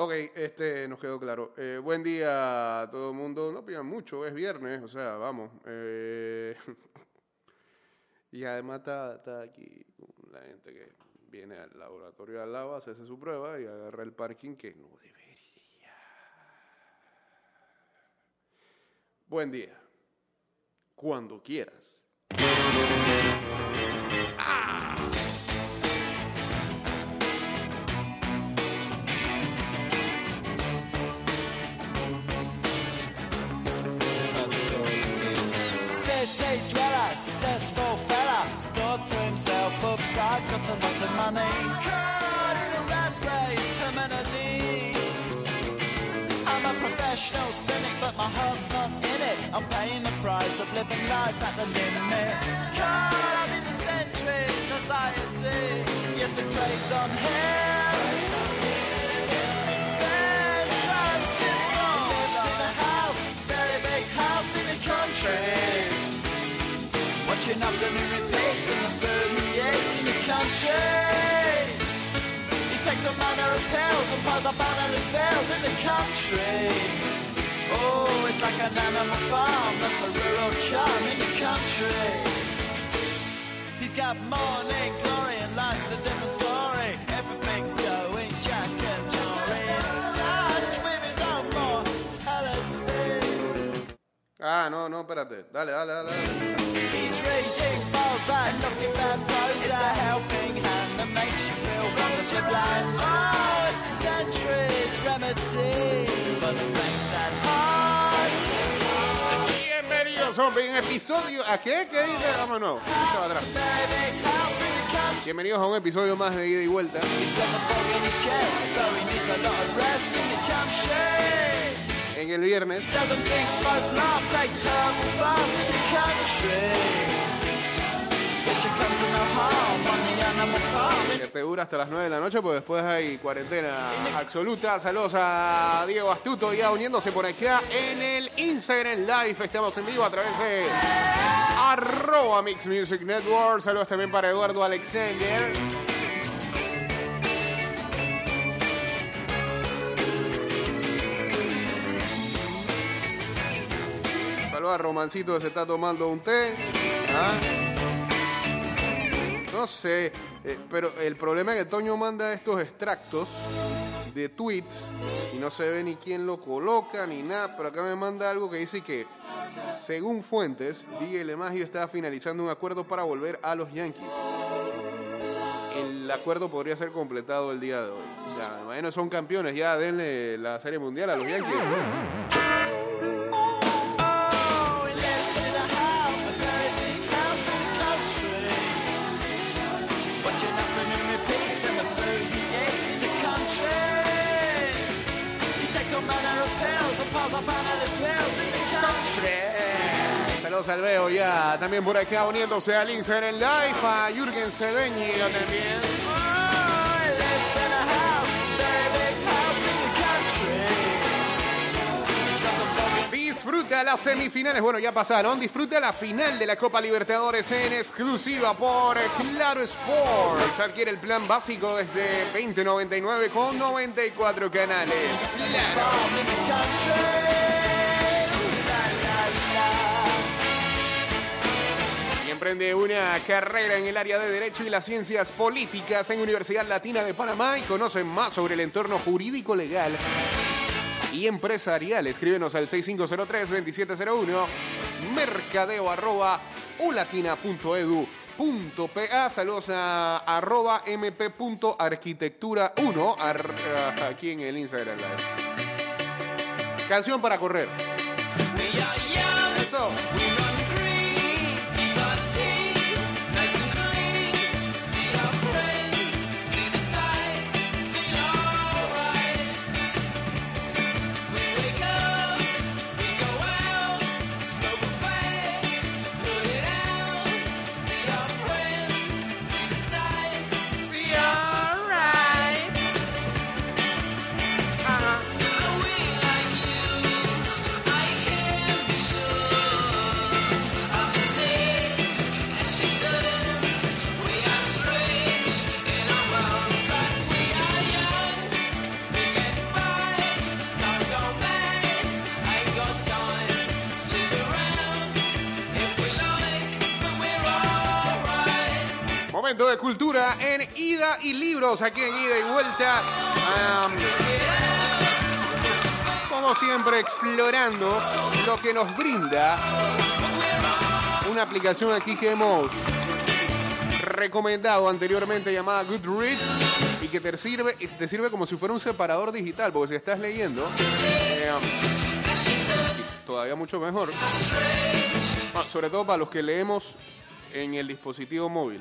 Ok, este nos quedó claro. Eh, buen día a todo el mundo. No pidan mucho, es viernes, o sea, vamos. Eh, y además está, está aquí la gente que viene al laboratorio al lado a hacerse su prueba y agarra el parking que no debería. Buen día. Cuando quieras. Successful fella, thought to himself, oops, I've got a lot of money. Caught in a rat race, terminally. I'm a professional cynic, but my heart's not in it. I'm paying the price of living life at the limit. Caught in the centuries, anxiety. Yes, it plays on him. Watching afternoon repeats in the 38s in the country. He takes a manner of pills and piles up analyst bills in the country. Oh, it's like an animal farm, that's a rural charm in the country. He's got morning Ah, no, no, espérate. Dale, dale, dale. dale. He's reading Mozart, looking at Rosa. It's a helping hand that makes you feel wonderfully blind. Oh, it's a century's remedy for the faint at heart. Bienvenidos a un episodio. ¿A qué? ¿Qué dice? Vámonos. Estaba atrás. Bienvenidos a un episodio más de ida y vuelta. En el viernes. Dura hasta las 9 de la noche, pues después hay cuarentena absoluta. Saludos a Diego Astuto ya uniéndose por acá en el Instagram Live. Estamos en vivo a través de arroba Mix Music Network. Saludos también para Eduardo Alexander. Saludos a Romancito se está tomando un té. ¿Ah? No sé, eh, pero el problema es que Toño manda estos extractos de tweets y no se ve ni quién lo coloca ni nada, pero acá me manda algo que dice que, según fuentes, Miguel Emagio está finalizando un acuerdo para volver a los Yankees. El acuerdo podría ser completado el día de hoy. Sea, bueno, son campeones, ya denle la Serie Mundial a los Yankees. Al Veo ya, también por acá uniéndose al Instagram Live, a Jürgen Cedeño también. Disfruta las semifinales, bueno ya pasaron, disfruta la final de la Copa Libertadores en exclusiva por Claro Sports. Adquiere el plan básico desde 2099 con 94 canales. Claro. Emprende una carrera en el área de Derecho y las Ciencias Políticas en Universidad Latina de Panamá y conoce más sobre el entorno jurídico legal y empresarial. Escríbenos al 6503-2701 mercadeo arroba ulatina.edu.pa Saludos a arroba mp.arquitectura1 ar- aquí en el Instagram Live. Canción para correr. Eso. Momento de cultura en ida y libros, aquí en ida y vuelta. Como siempre, explorando lo que nos brinda una aplicación aquí que hemos recomendado anteriormente llamada Goodreads y que te sirve, te sirve como si fuera un separador digital, porque si estás leyendo, eh, todavía mucho mejor. Ah, sobre todo para los que leemos en el dispositivo móvil,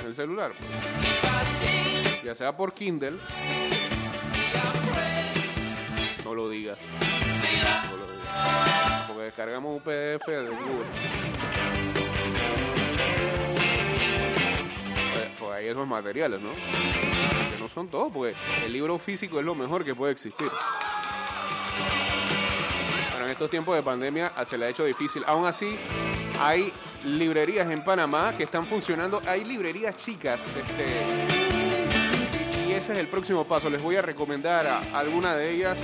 en el celular. Ya sea por Kindle. No lo digas. No lo digas. Porque descargamos un PDF de Google. Pues, pues hay esos materiales, ¿no? Que no son todos, porque el libro físico es lo mejor que puede existir. Pero en estos tiempos de pandemia se le ha hecho difícil. Aún así, hay librerías en Panamá que están funcionando. Hay librerías chicas. Este, y ese es el próximo paso. Les voy a recomendar a alguna de ellas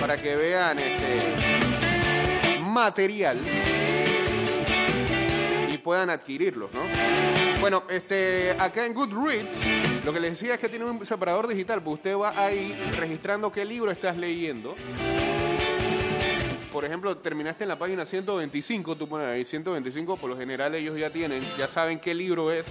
para que vean este material y puedan adquirirlos, ¿no? Bueno, este, acá en Goodreads, lo que les decía es que tiene un separador digital, pues usted va ahí registrando qué libro estás leyendo. Por ejemplo, terminaste en la página 125, tú pones ahí 125, por lo general ellos ya tienen, ya saben qué libro es.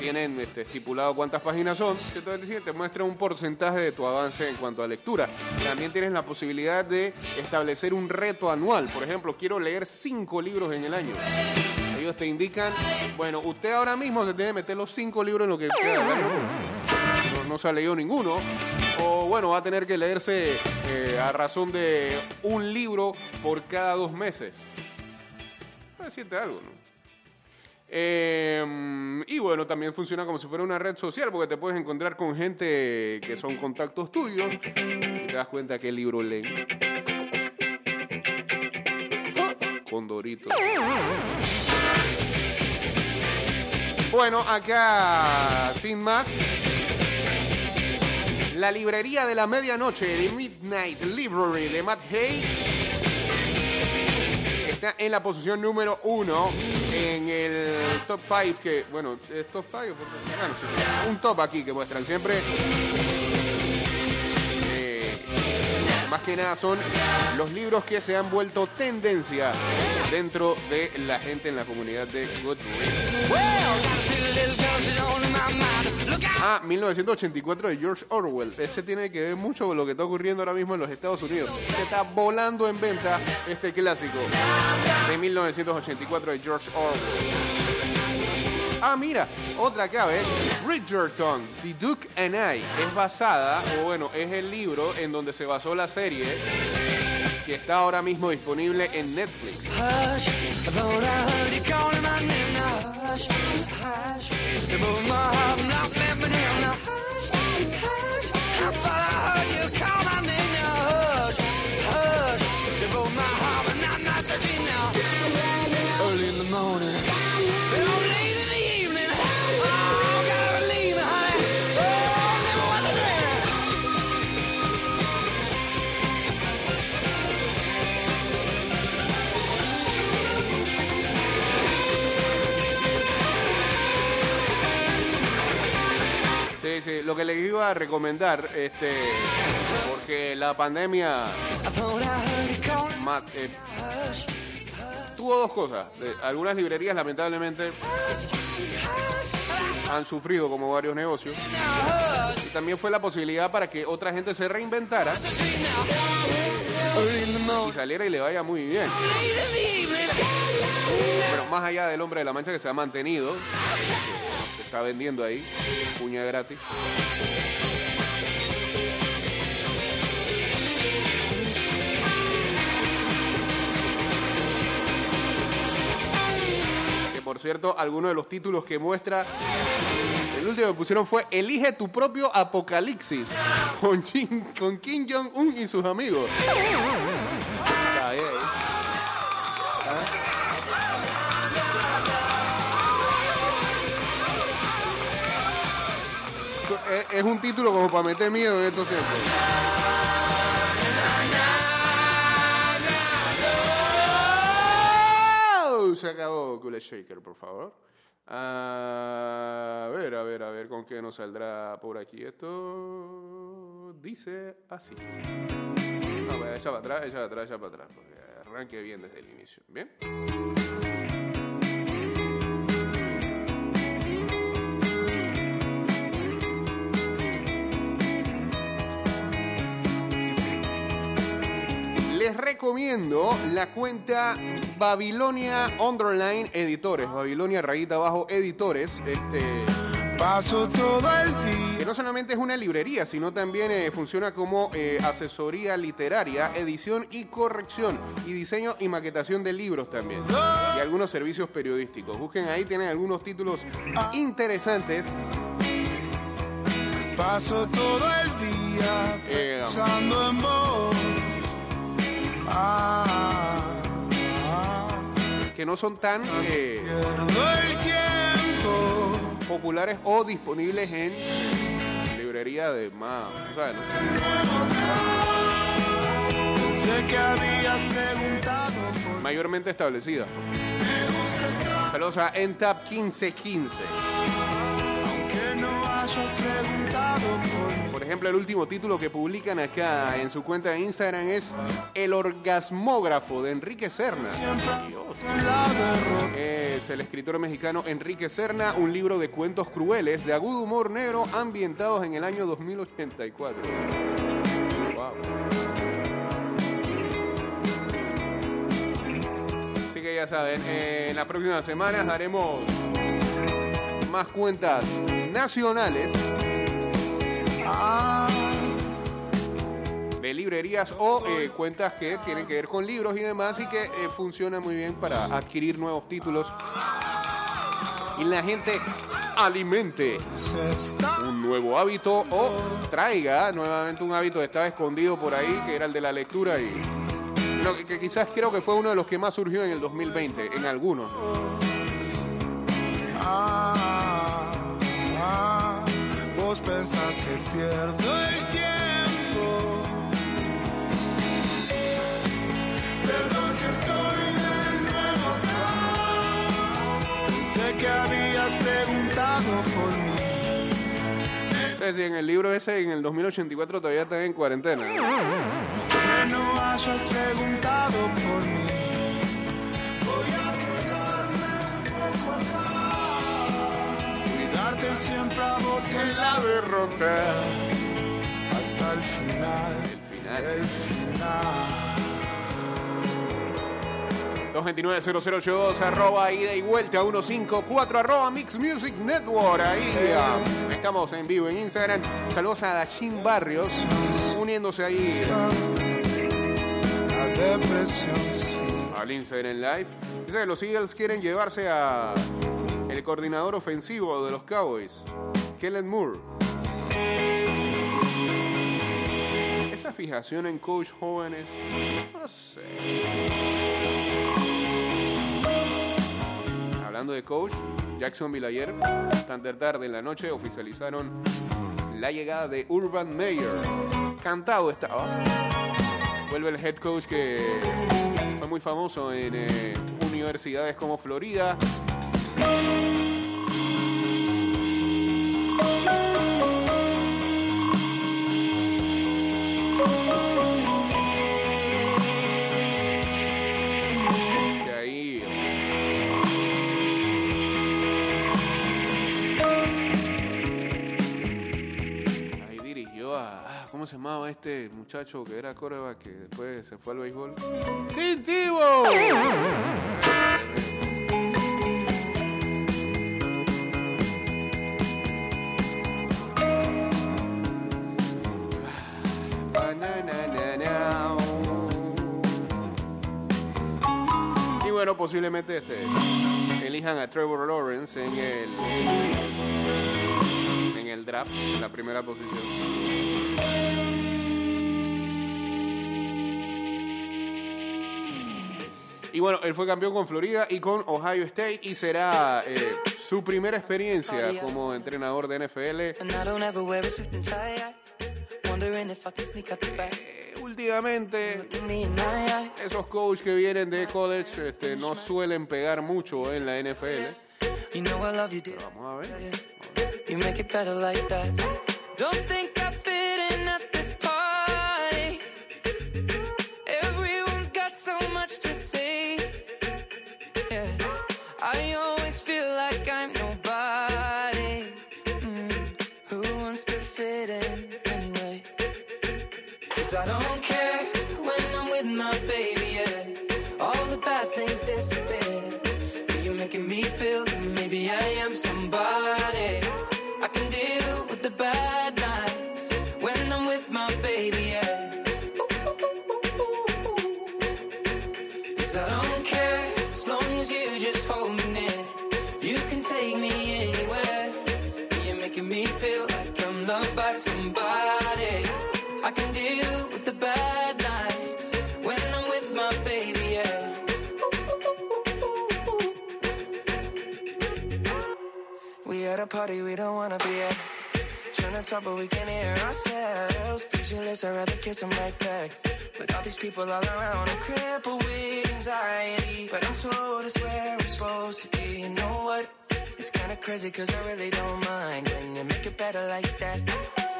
Tienen este, estipulado cuántas páginas son. 125 te muestra un porcentaje de tu avance en cuanto a lectura. También tienes la posibilidad de establecer un reto anual. Por ejemplo, quiero leer cinco libros en el año. Ellos te indican, bueno, usted ahora mismo se tiene que meter los cinco libros en lo que queda. No, se ha leído ninguno. O bueno, va a tener que leerse eh, a razón de un libro por cada dos meses. Para decirte algo, ¿no? Eh, y bueno, también funciona como si fuera una red social porque te puedes encontrar con gente que son contactos tuyos y te das cuenta qué libro leen. Condorito. Bueno, acá sin más. La librería de la medianoche de Midnight Library de Matt Hay está en la posición número uno en el top 5 que, bueno, es top 5 bueno, sí, un top aquí que muestran siempre. eh, más que nada son los libros que se han vuelto tendencia dentro de la gente en la comunidad de Goodreads. Ah, 1984 de George Orwell. Ese tiene que ver mucho con lo que está ocurriendo ahora mismo en los Estados Unidos. Se está volando en venta este clásico de 1984 de George Orwell. Ah, mira, otra ¿ves? Bridgerton, The Duke and I. Es basada, o bueno, es el libro en donde se basó la serie que está ahora mismo disponible en Netflix. You both my heart, not memory. I thought I heard you call lo que les iba a recomendar, este, porque la pandemia eh, tuvo dos cosas. Eh, algunas librerías, lamentablemente, han sufrido como varios negocios. Y también fue la posibilidad para que otra gente se reinventara the y saliera y le vaya muy bien. Bueno, más allá del hombre de la mancha que se ha mantenido, está vendiendo ahí, puña gratis. Que por cierto, algunos de los títulos que muestra, el último que pusieron fue Elige tu propio apocalipsis con Kim Jong-un y sus amigos. Es, es un título como para meter miedo en estos tiempos. un sacado Cooler Shaker, por favor. A ver, a ver, a ver con qué nos saldrá por aquí. Esto dice así. No, echa para atrás, echa para atrás, echa para atrás. Porque arranque bien desde el inicio. Bien. Recomiendo la cuenta Babilonia Underline Editores, Babilonia rayita abajo Editores, este, Paso todo el que día. no solamente es una librería, sino también eh, funciona como eh, asesoría literaria, edición y corrección, y diseño y maquetación de libros también, y algunos servicios periodísticos. Busquen ahí, tienen algunos títulos interesantes. Paso todo el día Eh, pensando en vos. Que no son tan eh, populares o disponibles en librería de más, o sea, no mayormente establecida. Saludos a Entap 1515. Aunque no hayas preguntado por mí. Ejemplo, el último título que publican acá en su cuenta de Instagram es El orgasmógrafo de Enrique Serna. Es el escritor mexicano Enrique Serna, un libro de cuentos crueles de agudo humor negro ambientados en el año 2084. Wow. Así que ya saben, eh, en las próximas semanas haremos más cuentas nacionales de librerías o eh, cuentas que tienen que ver con libros y demás y que eh, funcionan muy bien para adquirir nuevos títulos y la gente alimente un nuevo hábito o traiga nuevamente un hábito que estaba escondido por ahí, que era el de la lectura y que, que quizás creo que fue uno de los que más surgió en el 2020, en algunos. Pensás que pierdo el tiempo. Perdón si estoy de nuevo acá. Pensé que habías preguntado por mí. Entonces, si en el libro ese, en el 2084, todavía están en cuarentena. Que no hayas preguntado por mí. Siempre a vos en la derrota. hasta el final. Final. El final. 229-0082, arroba ida y vuelta 154, arroba Mix Music Network. Ahí ah, estamos en vivo en Instagram. Saludos a Dachin Barrios, uniéndose ahí al Instagram Live. Dice que los Eagles quieren llevarse a el coordinador ofensivo de los Cowboys, Kellen Moore. Esa fijación en coach jóvenes, no sé. Hablando de coach, Jacksonville ayer, tan tarde en la noche, oficializaron la llegada de Urban Meyer. Cantado estaba. Vuelve el head coach que fue muy famoso en eh, universidades como Florida. Ahí dirigió a. ah, ¿Cómo se llamaba este muchacho que era coreback que después se fue al béisbol? ¡Tintivo! Bueno, posiblemente este, elijan a Trevor Lawrence en el en el draft, en la primera posición. Y bueno, él fue campeón con Florida y con Ohio State y será eh, su primera experiencia como entrenador de NFL. Eh, últimamente esos coaches que vienen de college este, no suelen pegar mucho en la NFL. Vamos a ver. The bad things disappear. You're making me feel that maybe I am somebody. Party we don't wanna be at. Trying to talk, but we can't hear ourselves. Pictureless, I'd rather kiss them right back. But all these people all around, I'm crippled with anxiety. But I'm told it's where I'm supposed to be. You know what? It's kinda crazy, cause I really don't mind. Can you make it better like that?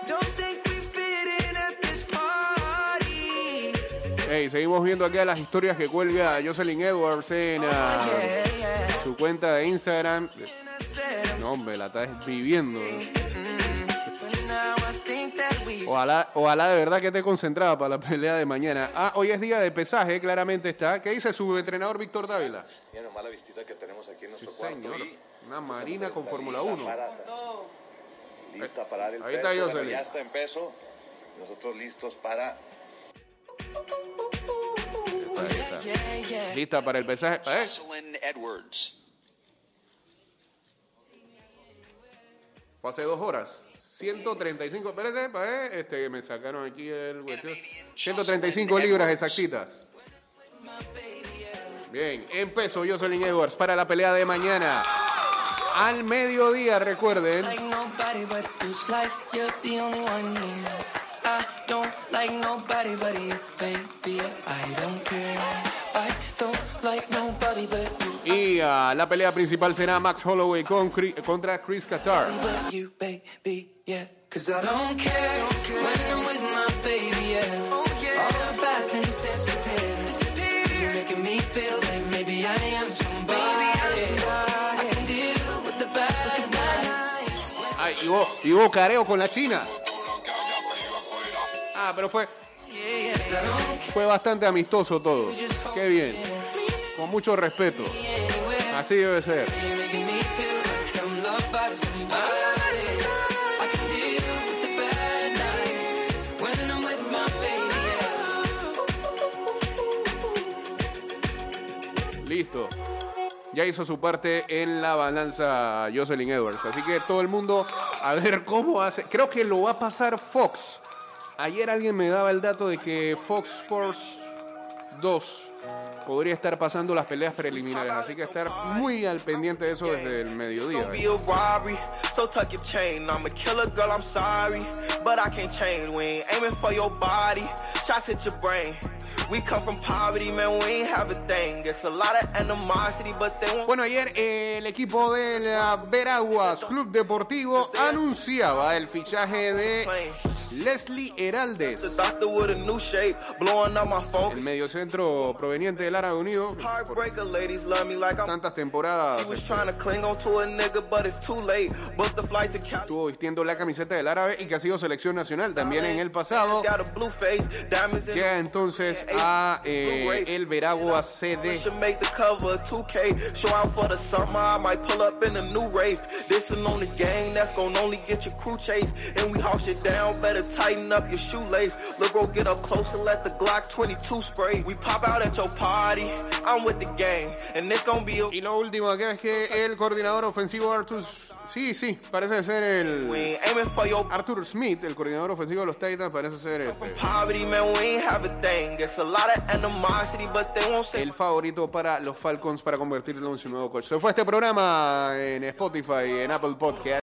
Don't think we fit in at this party. Hey, seguimos viendo acá las historias que cuelga Jocelyn Edwards en yeah. su cuenta de Instagram. No, hombre, la estás viviendo. Ojalá, ojalá de verdad que esté concentrada para la pelea de mañana. Ah, hoy es día de pesaje, claramente está. ¿Qué dice su entrenador Víctor Dávila? Mira nomás la vistita que tenemos aquí en nuestro Sí, cuarto. señor. y Una marina con Fórmula 1. para- lista para dar el Ahí está peso. Bueno, ya está en peso. Nosotros listos para. Lista para el pesaje. Eh, Fue hace dos horas. 135, espérate, eh, este, me sacaron aquí el cuestión. 135 libras exactitas. Bien, en peso Jocelyn Edwards para la pelea de mañana. Al mediodía, recuerden. Y ah, la pelea principal será Max Holloway con contra Chris Qatar. nights. Ay, y hubo, y hubo careo con la China. Ah, pero fue, fue bastante amistoso todo. Qué bien. Con mucho respeto. Así debe ser. Listo. Ya hizo su parte en la balanza Jocelyn Edwards. Así que todo el mundo a ver cómo hace. Creo que lo va a pasar Fox. Ayer alguien me daba el dato de que Fox Sports 2 podría estar pasando las peleas preliminares. Así que estar muy al pendiente de eso desde el mediodía. Bueno, ayer eh, el equipo de la Veraguas Club Deportivo anunciaba el fichaje de Leslie Heraldes, el mediocentro proveniente del Árabe Unido. Tantas temporadas este, estuvo vistiendo la camiseta del Árabe y que ha sido selección nacional también en el pasado. Got a blue face, diamonds in Llega entonces a eh, el Veragua CD. Should make the cover of 2K. Show out for the summer. I might pull up in a new rave. This is on the game that's gonna only get your crew chase. And we house it down. Better tighten up your shoelace. Look, bro, get up close and let the Glock 22 spray. We pop out at your party. I'm with the gang, and it's gonna be a. Y lo último acá es que el coordinador ofensivo Arthur, sí, sí, parece ser el your Arthur Smith, el coordinador ofensivo de los Titans, parece ser este, el favorito para los Falcons para convertirlo en su nuevo coach. Se fue este programa en Spotify, en Apple Podcast.